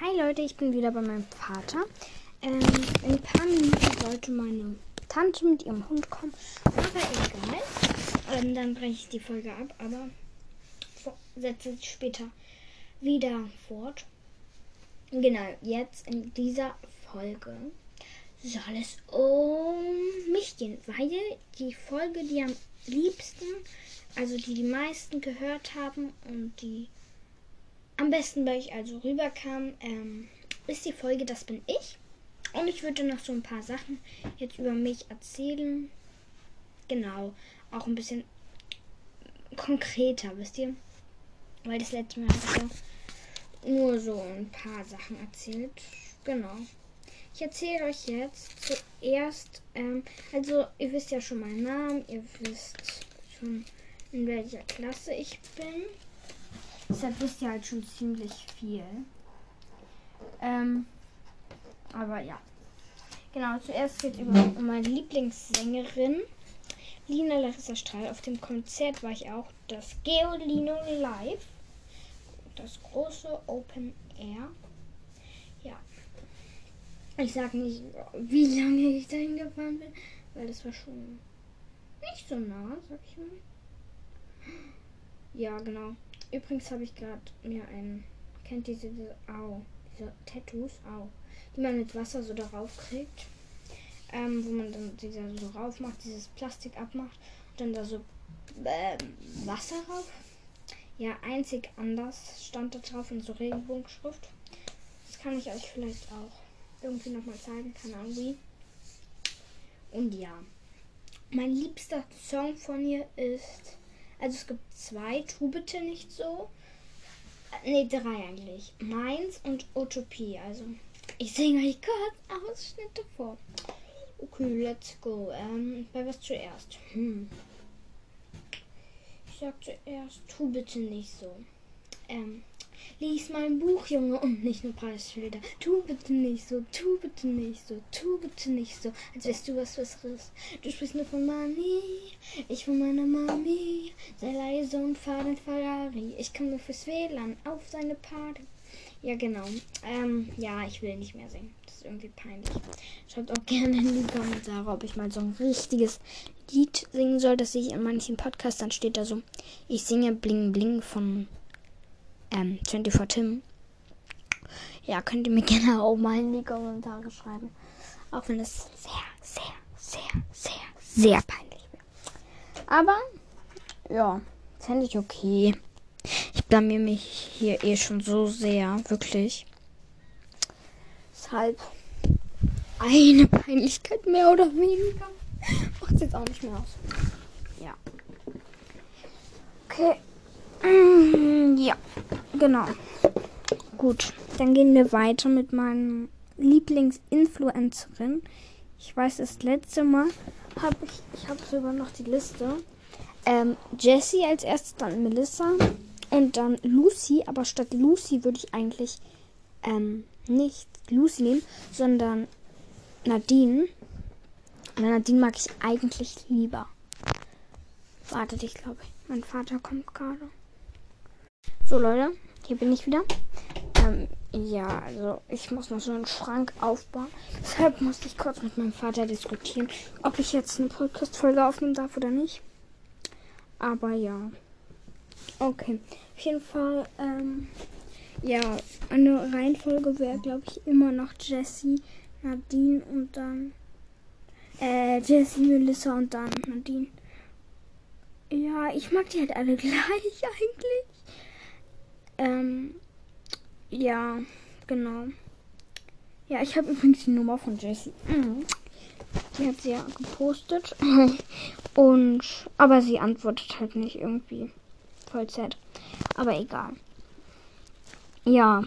Hi Leute, ich bin wieder bei meinem Vater. Ähm, in ein paar Minuten sollte meine Tante mit ihrem Hund kommen. Aber egal. Ähm, dann breche ich die Folge ab, aber setze sie später wieder fort. Genau, jetzt in dieser Folge soll es um mich gehen, weil die Folge, die am liebsten, also die die meisten gehört haben und die am besten bei euch also rüberkam, ähm, ist die Folge Das bin ich. Und ich würde noch so ein paar Sachen jetzt über mich erzählen. Genau, auch ein bisschen konkreter, wisst ihr? Weil das letzte Mal habe ich nur so ein paar Sachen erzählt. Genau. Ich erzähle euch jetzt zuerst, ähm, also ihr wisst ja schon meinen Namen, ihr wisst schon in welcher Klasse ich bin. Deshalb wisst ihr halt schon ziemlich viel. Ähm, aber ja. Genau, zuerst geht über um meine Lieblingssängerin. Lina Larissa Strahl. Auf dem Konzert war ich auch das Geolino Live. Das große Open Air. Ja. Ich sag nicht, wie lange ich dahin gefahren bin, weil das war schon nicht so nah, sag ich mal. Ja, genau. Übrigens habe ich gerade mir ein. Kennt diese, diese. Au. Diese Tattoos? Au. Die man mit Wasser so darauf kriegt. Ähm, wo man dann dieser so rauf macht, dieses Plastik abmacht. Und dann da so. Äh, Wasser rauf. Ja, einzig anders stand da drauf in so Regenbogenschrift. Das kann ich euch vielleicht auch irgendwie nochmal zeigen. Keine Ahnung wie. Und ja. Mein liebster Song von ihr ist also es gibt zwei, tu bitte nicht so. Ne, drei eigentlich. Meins und Utopie. Also ich singe euch kurz Ausschnitte vor. Okay, let's go. Ähm, bei was zuerst? Hm. Ich sag zuerst, tu bitte nicht so. Ähm, Lies mein Buch, Junge, und nicht nur Preisschilder. Tu bitte nicht so, tu bitte nicht so, tu bitte nicht so, als wärst du was Besseres. Du sprichst nur von Mami, ich von meiner Mami. Sei leise und fahr den Ferrari. Ich komme fürs WLAN auf seine Party. Ja, genau. Ähm, ja, ich will nicht mehr singen. Das ist irgendwie peinlich. Schreibt auch gerne in die Kommentare, ob ich mal so ein richtiges Lied singen soll. Das ich in manchen Podcasts. Dann steht da so, ich singe Bling Bling von ähm, 24 Tim. Ja, könnt ihr mir gerne auch mal in die Kommentare schreiben. Auch wenn es sehr, sehr, sehr, sehr, sehr peinlich wäre. Aber, ja, fände ich okay. Ich blamier mich hier eh schon so sehr, wirklich. Deshalb eine Peinlichkeit mehr oder weniger. Macht es jetzt auch nicht mehr aus. Ja. Okay. Ja, genau. Gut, dann gehen wir weiter mit meinem Lieblingsinfluencerin. Ich weiß, das letzte Mal habe ich, ich habe sogar noch die Liste. Ähm, Jessie als erstes, dann Melissa und dann Lucy. Aber statt Lucy würde ich eigentlich ähm, nicht Lucy nehmen, sondern Nadine. Und Nadine mag ich eigentlich lieber. Wartet, ich glaube, mein Vater kommt gerade. So Leute, hier bin ich wieder. Ähm, ja, also ich muss noch so einen Schrank aufbauen. Deshalb musste ich kurz mit meinem Vater diskutieren, ob ich jetzt eine Podcast-Folge aufnehmen darf oder nicht. Aber ja. Okay. Auf jeden Fall, ähm, ja, eine Reihenfolge wäre, glaube ich, immer noch Jessie, Nadine und dann äh, Jessie, Melissa und dann Nadine. Ja, ich mag die halt alle gleich eigentlich. Ähm, ja, genau. Ja, ich habe übrigens die Nummer von Jessie. Mhm. Die hat sie ja gepostet. Und, aber sie antwortet halt nicht irgendwie. Vollzeit. Aber egal. Ja.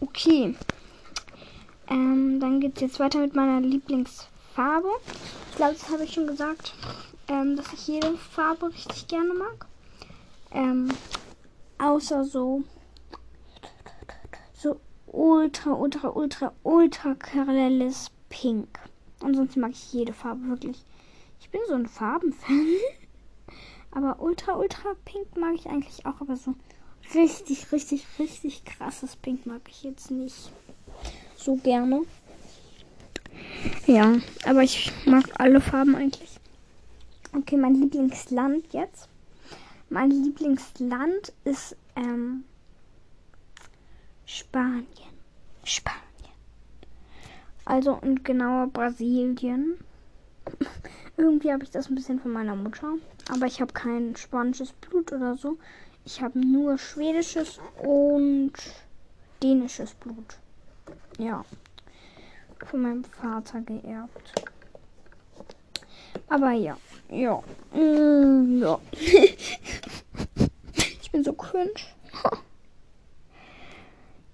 Okay. Ähm, dann geht es jetzt weiter mit meiner Lieblingsfarbe. Ich glaube, das habe ich schon gesagt, ähm, dass ich jede Farbe richtig gerne mag. Ähm, Außer so. So ultra, ultra, ultra, ultra grelles Pink. Ansonsten mag ich jede Farbe wirklich. Ich bin so ein Farbenfan. aber ultra, ultra pink mag ich eigentlich auch. Aber so richtig, richtig, richtig krasses Pink mag ich jetzt nicht so gerne. Ja, aber ich mag alle Farben eigentlich. Okay, mein Lieblingsland jetzt. Mein Lieblingsland ist ähm, Spanien. Spanien. Also und genauer Brasilien. Irgendwie habe ich das ein bisschen von meiner Mutter. Aber ich habe kein spanisches Blut oder so. Ich habe nur schwedisches und dänisches Blut. Ja. Von meinem Vater geerbt. Aber ja. Ja. Mm, ja. bin so cringe.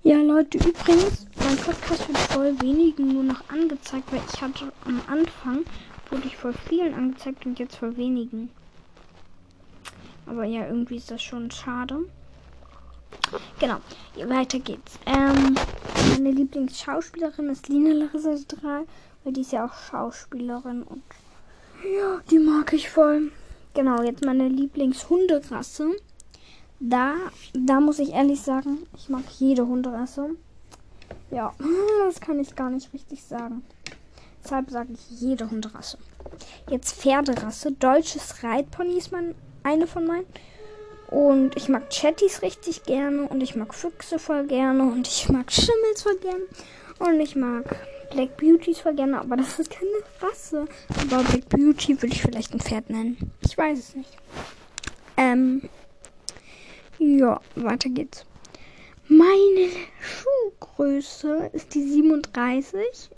Ja, Leute, übrigens, mein Podcast wird voll wenigen nur noch angezeigt, weil ich hatte am Anfang, wurde ich voll vielen angezeigt und jetzt voll wenigen. Aber ja, irgendwie ist das schon schade. Genau, weiter geht's. Ähm, meine Lieblingsschauspielerin ist Lina Larissa 3, weil die ist ja auch Schauspielerin und ja, die mag ich voll. Genau, jetzt meine Lieblingshunderasse. Da, da muss ich ehrlich sagen, ich mag jede Hunderasse. Ja, das kann ich gar nicht richtig sagen. Deshalb sage ich jede Hunderasse. Jetzt Pferderasse. Deutsches Reitpony ist mein, eine von meinen. Und ich mag Chattys richtig gerne. Und ich mag Füchse voll gerne. Und ich mag Schimmels voll gerne. Und ich mag Black Beauties voll gerne. Aber das ist keine Rasse. Aber Black Beauty würde ich vielleicht ein Pferd nennen. Ich weiß es nicht. Ähm. Ja, weiter geht's. Meine Schuhgröße ist die 37.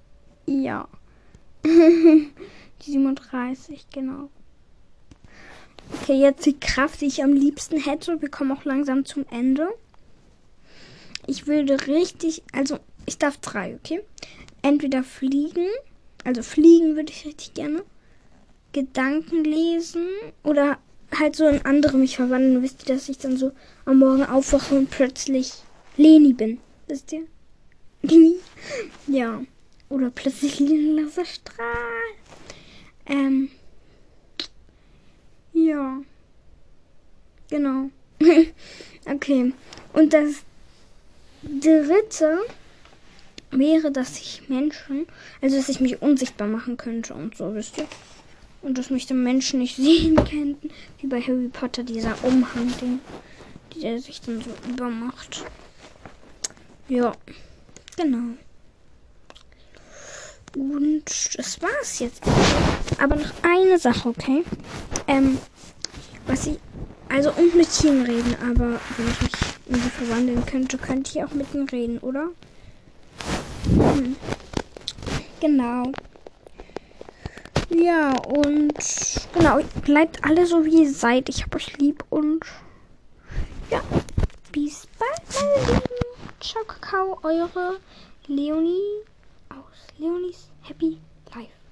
Ja. die 37, genau. Okay, jetzt die Kraft, die ich am liebsten hätte. Wir kommen auch langsam zum Ende. Ich würde richtig, also ich darf drei, okay? Entweder fliegen, also fliegen würde ich richtig gerne. Gedanken lesen oder halt so in andere mich verwandeln. Wisst ihr, dass ich dann so am Morgen aufwache und plötzlich Leni bin? Wisst ihr? ja. Oder plötzlich ein Laserstrahl. Ähm. Ja. Genau. okay. Und das dritte wäre, dass ich Menschen, also dass ich mich unsichtbar machen könnte und so, wisst ihr? Und dass mich die Menschen nicht sehen könnten, wie bei Harry Potter, dieser Umhang, den, der sich dann so übermacht. Ja, genau. Und das war's jetzt. Aber noch eine Sache, okay? Ähm, was ich. Also und mit Tieren reden, aber wenn ich mich irgendwie verwandeln könnte, könnte ich auch mit ihnen reden, oder? Hm. Genau. Ja, und genau, bleibt alle so wie ihr seid. Ich hab euch lieb und ja, bis bald, meine Lieben. Ciao, Kakao, eure Leonie aus Leonies Happy Life.